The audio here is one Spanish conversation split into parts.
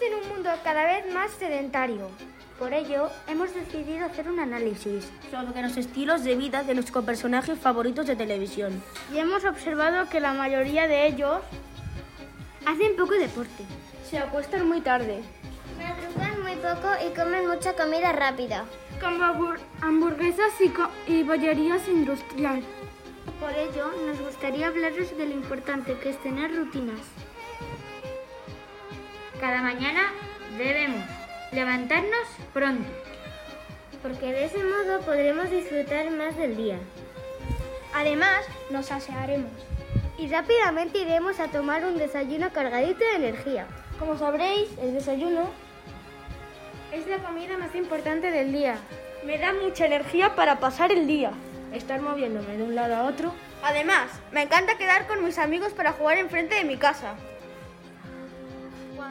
Vivimos en un mundo cada vez más sedentario. Por ello, hemos decidido hacer un análisis sobre los estilos de vida de nuestros personajes favoritos de televisión. Y hemos observado que la mayoría de ellos hacen poco deporte. Se acuestan muy tarde. Madrugan muy poco y comen mucha comida rápida. Como hamburguesas y, y bollerías industrial. Por ello, nos gustaría hablaros de lo importante que es tener rutinas. Cada mañana debemos levantarnos pronto, porque de ese modo podremos disfrutar más del día. Además, nos asearemos y rápidamente iremos a tomar un desayuno cargadito de energía. Como sabréis, el desayuno es la comida más importante del día. Me da mucha energía para pasar el día, estar moviéndome de un lado a otro. Además, me encanta quedar con mis amigos para jugar enfrente de mi casa.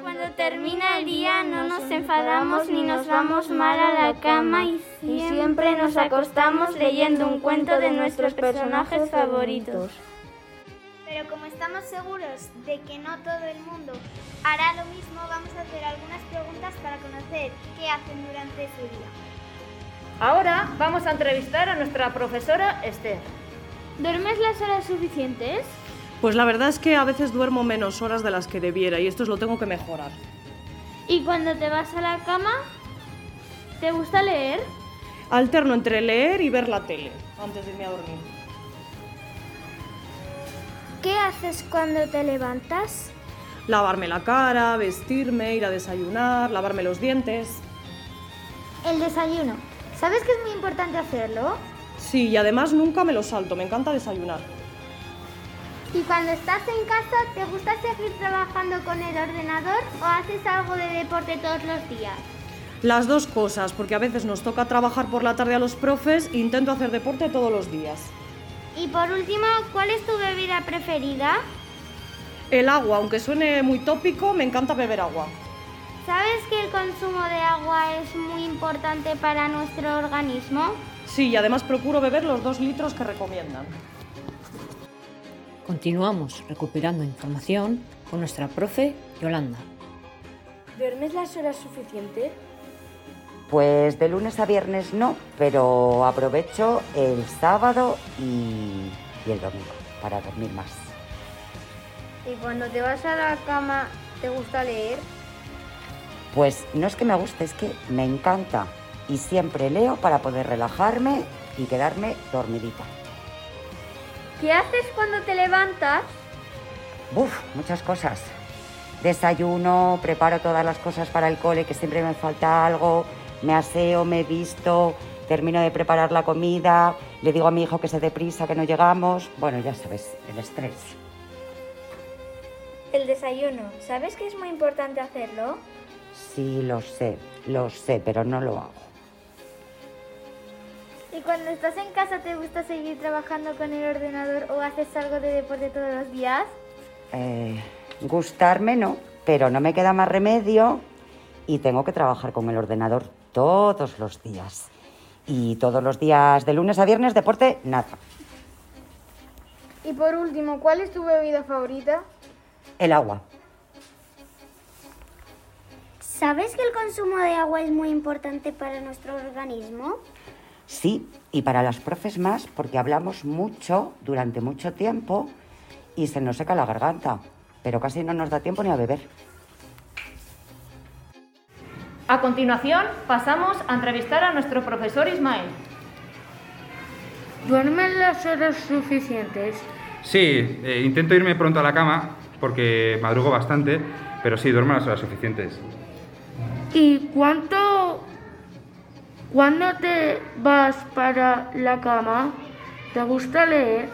Cuando termina el día no nos enfadamos ni nos vamos mal a la cama y siempre nos acostamos leyendo un cuento de nuestros personajes favoritos. Pero como estamos seguros de que no todo el mundo hará lo mismo, vamos a hacer algunas preguntas para conocer qué hacen durante su día. Ahora vamos a entrevistar a nuestra profesora Esther. ¿Duermes las horas suficientes? Pues la verdad es que a veces duermo menos horas de las que debiera y esto es lo tengo que mejorar. ¿Y cuando te vas a la cama? ¿Te gusta leer? Alterno entre leer y ver la tele antes de irme a dormir. ¿Qué haces cuando te levantas? Lavarme la cara, vestirme, ir a desayunar, lavarme los dientes. El desayuno. ¿Sabes que es muy importante hacerlo? Sí, y además nunca me lo salto, me encanta desayunar. ¿Y cuando estás en casa, te gusta seguir trabajando con el ordenador o haces algo de deporte todos los días? Las dos cosas, porque a veces nos toca trabajar por la tarde a los profes e intento hacer deporte todos los días. Y por último, ¿cuál es tu bebida preferida? El agua, aunque suene muy tópico, me encanta beber agua. ¿Sabes que el consumo de agua es muy importante para nuestro organismo? Sí, y además procuro beber los dos litros que recomiendan. Continuamos recuperando información con nuestra profe Yolanda. ¿Duermes las horas suficientes? Pues de lunes a viernes no, pero aprovecho el sábado y, y el domingo para dormir más. ¿Y cuando te vas a la cama, te gusta leer? Pues no es que me guste, es que me encanta. Y siempre leo para poder relajarme y quedarme dormidita. ¿Qué haces cuando te levantas? Uf, muchas cosas. Desayuno, preparo todas las cosas para el cole, que siempre me falta algo, me aseo, me visto, termino de preparar la comida, le digo a mi hijo que se dé prisa, que no llegamos. Bueno, ya sabes, el estrés. El desayuno, ¿sabes que es muy importante hacerlo? Sí, lo sé, lo sé, pero no lo hago. ¿Y cuando estás en casa te gusta seguir trabajando con el ordenador o haces algo de deporte todos los días? Eh, gustarme no, pero no me queda más remedio y tengo que trabajar con el ordenador todos los días. Y todos los días, de lunes a viernes, deporte, nada. Y por último, ¿cuál es tu bebida favorita? El agua. ¿Sabes que el consumo de agua es muy importante para nuestro organismo? Sí, y para las profes más, porque hablamos mucho durante mucho tiempo y se nos seca la garganta, pero casi no nos da tiempo ni a beber. A continuación, pasamos a entrevistar a nuestro profesor Ismael. ¿Duermen las horas suficientes? Sí, eh, intento irme pronto a la cama porque madrugo bastante, pero sí, duermo las horas suficientes. ¿Y cuánto ¿Cuándo te vas para la cama? ¿Te gusta leer?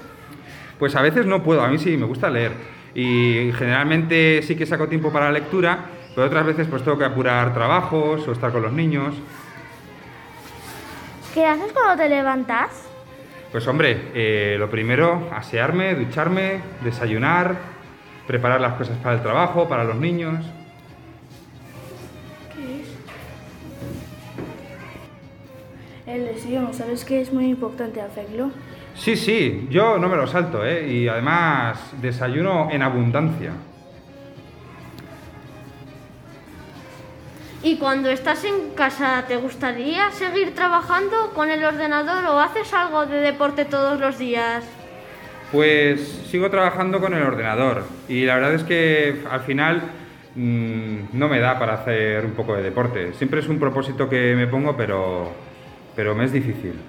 Pues a veces no puedo, a mí sí, me gusta leer. Y generalmente sí que saco tiempo para la lectura, pero otras veces pues tengo que apurar trabajos o estar con los niños. ¿Qué haces cuando te levantas? Pues hombre, eh, lo primero, asearme, ducharme, desayunar, preparar las cosas para el trabajo, para los niños. El desayuno, ¿sabes que es muy importante hacerlo? Sí, sí, yo no me lo salto, ¿eh? Y además desayuno en abundancia. ¿Y cuando estás en casa, te gustaría seguir trabajando con el ordenador o haces algo de deporte todos los días? Pues sigo trabajando con el ordenador y la verdad es que al final mmm, no me da para hacer un poco de deporte. Siempre es un propósito que me pongo, pero, pero me es difícil.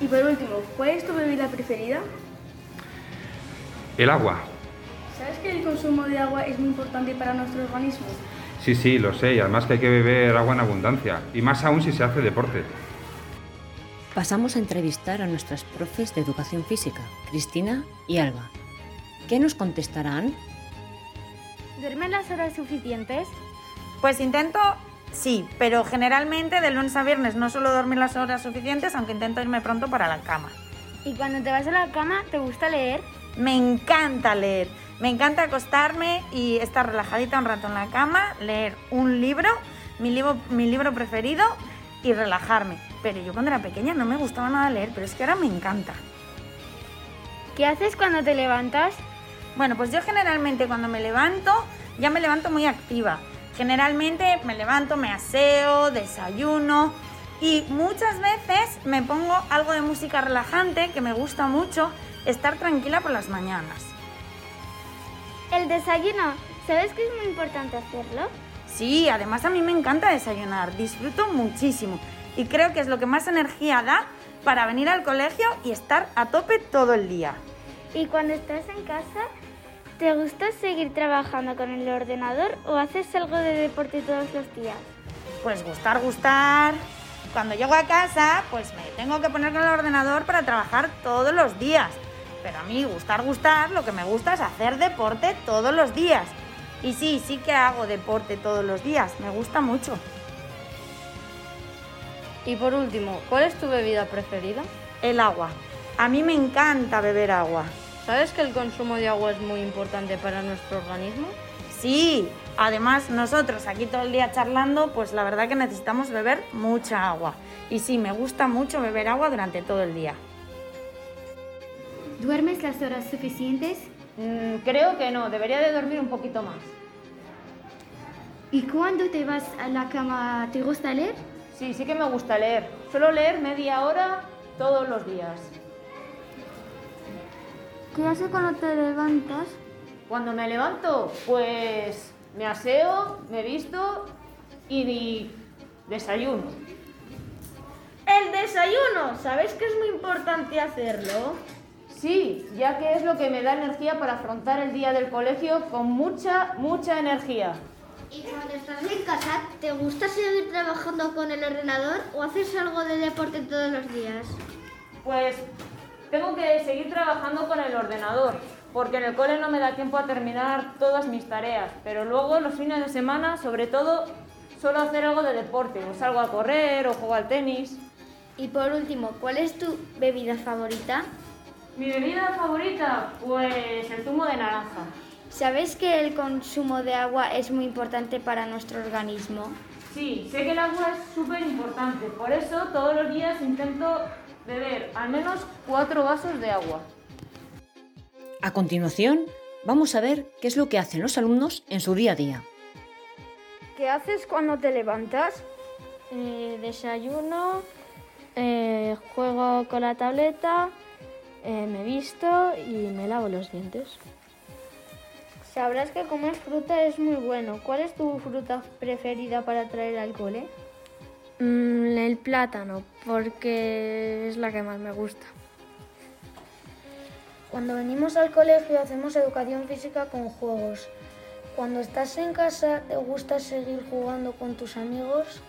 Y por último, ¿cuál es tu bebida preferida? El agua. ¿Sabes que el consumo de agua es muy importante para nuestro organismo? Sí, sí, lo sé, y además que hay que beber agua en abundancia, y más aún si se hace deporte. Pasamos a entrevistar a nuestras profes de educación física, Cristina y Alba. ¿Qué nos contestarán? ¿Duermen las horas suficientes? Pues intento, sí, pero generalmente de lunes a viernes no suelo dormir las horas suficientes, aunque intento irme pronto para la cama. ¿Y cuando te vas a la cama, te gusta leer? Me encanta leer. Me encanta acostarme y estar relajadita un rato en la cama, leer un libro, mi libro, mi libro preferido y relajarme. Pero yo cuando era pequeña no me gustaba nada leer, pero es que ahora me encanta. ¿Qué haces cuando te levantas? Bueno, pues yo generalmente cuando me levanto, ya me levanto muy activa. Generalmente me levanto, me aseo, desayuno y muchas veces me pongo algo de música relajante que me gusta mucho estar tranquila por las mañanas. El desayuno, ¿sabes que es muy importante hacerlo? Sí, además a mí me encanta desayunar, disfruto muchísimo y creo que es lo que más energía da para venir al colegio y estar a tope todo el día. ¿Y cuando estás en casa, te gusta seguir trabajando con el ordenador o haces algo de deporte todos los días? Pues gustar, gustar. Cuando llego a casa, pues me tengo que poner con el ordenador para trabajar todos los días. Pero a mí gustar, gustar, lo que me gusta es hacer deporte todos los días. Y sí, sí que hago deporte todos los días, me gusta mucho. Y por último, ¿cuál es tu bebida preferida? El agua. A mí me encanta beber agua. ¿Sabes que el consumo de agua es muy importante para nuestro organismo? Sí, además nosotros aquí todo el día charlando, pues la verdad que necesitamos beber mucha agua. Y sí, me gusta mucho beber agua durante todo el día. ¿Duermes las horas suficientes? Mm, creo que no, debería de dormir un poquito más. ¿Y cuando te vas a la cama, te gusta leer? Sí, sí que me gusta leer. Suelo leer media hora todos los días. ¿Qué haces cuando te levantas? Cuando me levanto, pues me aseo, me visto y desayuno. El desayuno, ¿sabes que es muy importante hacerlo? Sí, ya que es lo que me da energía para afrontar el día del colegio con mucha, mucha energía. ¿Y cuando estás en casa, te gusta seguir trabajando con el ordenador o haces algo de deporte todos los días? Pues tengo que seguir trabajando con el ordenador, porque en el cole no me da tiempo a terminar todas mis tareas, pero luego los fines de semana, sobre todo, suelo hacer algo de deporte, o salgo a correr o juego al tenis. Y por último, ¿cuál es tu bebida favorita? Mi bebida favorita, pues el zumo de naranja. ¿Sabes que el consumo de agua es muy importante para nuestro organismo? Sí, sé que el agua es súper importante, por eso todos los días intento beber al menos cuatro vasos de agua. A continuación, vamos a ver qué es lo que hacen los alumnos en su día a día. ¿Qué haces cuando te levantas? Eh, desayuno, eh, juego con la tableta, eh, me visto y me lavo los dientes. Sabrás que comer fruta es muy bueno. ¿Cuál es tu fruta preferida para traer al cole? Mm, el plátano, porque es la que más me gusta. Cuando venimos al colegio hacemos educación física con juegos. Cuando estás en casa, ¿te gusta seguir jugando con tus amigos?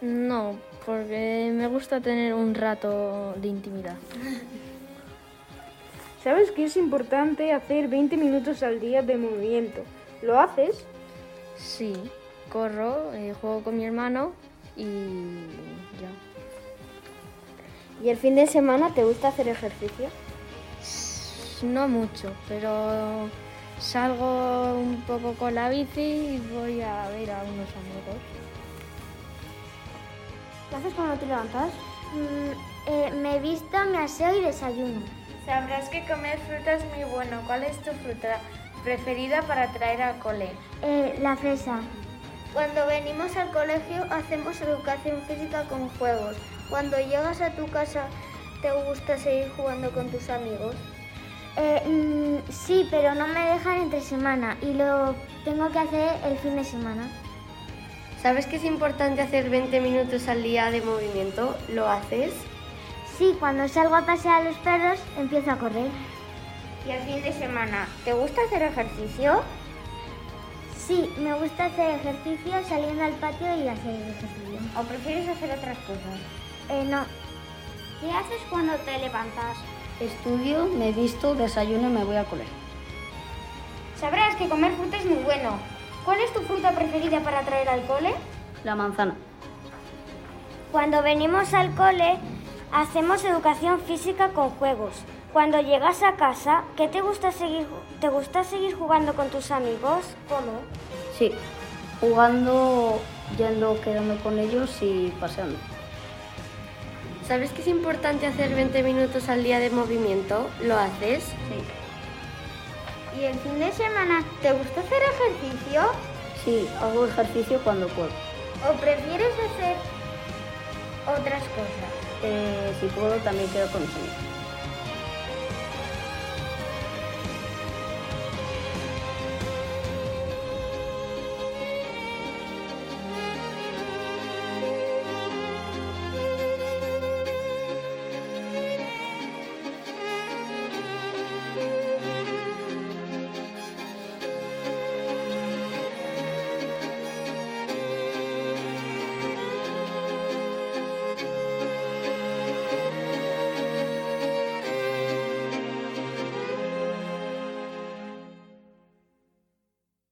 No, porque me gusta tener un rato de intimidad. ¿Sabes que es importante hacer 20 minutos al día de movimiento? ¿Lo haces? Sí, corro, eh, juego con mi hermano y ya. ¿Y el fin de semana te gusta hacer ejercicio? No mucho, pero salgo un poco con la bici y voy a ver a unos amigos. ¿Qué haces cuando te levantas? Mm, eh, me visto, me aseo y desayuno. Sabrás que comer fruta es muy bueno. ¿Cuál es tu fruta preferida para traer al cole? Eh, la fresa. Cuando venimos al colegio hacemos educación física con juegos. Cuando llegas a tu casa, ¿te gusta seguir jugando con tus amigos? Eh, mm, sí, pero no me dejan entre semana y lo tengo que hacer el fin de semana. ¿Sabes que es importante hacer 20 minutos al día de movimiento? ¿Lo haces? Sí, cuando salgo a pasear a los perros empiezo a correr. ¿Y el fin de semana? ¿Te gusta hacer ejercicio? Sí, me gusta hacer ejercicio saliendo al patio y hacer ejercicio. ¿O prefieres hacer otras cosas? Eh, no. ¿Qué haces cuando te levantas? Estudio, me visto, desayuno y me voy al colegio. Sabrás que comer fruta es muy bueno. ¿Cuál es tu fruta preferida para traer al cole? La manzana. Cuando venimos al cole, hacemos educación física con juegos. Cuando llegas a casa, ¿qué te gusta seguir, te gusta seguir jugando con tus amigos? ¿Cómo? Sí, jugando, yendo, quedando con ellos y paseando. ¿Sabes que es importante hacer 20 minutos al día de movimiento? ¿Lo haces? Sí. ¿Y el fin de semana te gusta hacer ejercicio? Sí, hago ejercicio cuando puedo. ¿O prefieres hacer otras cosas? Eh, si puedo, también quedo con los amigos.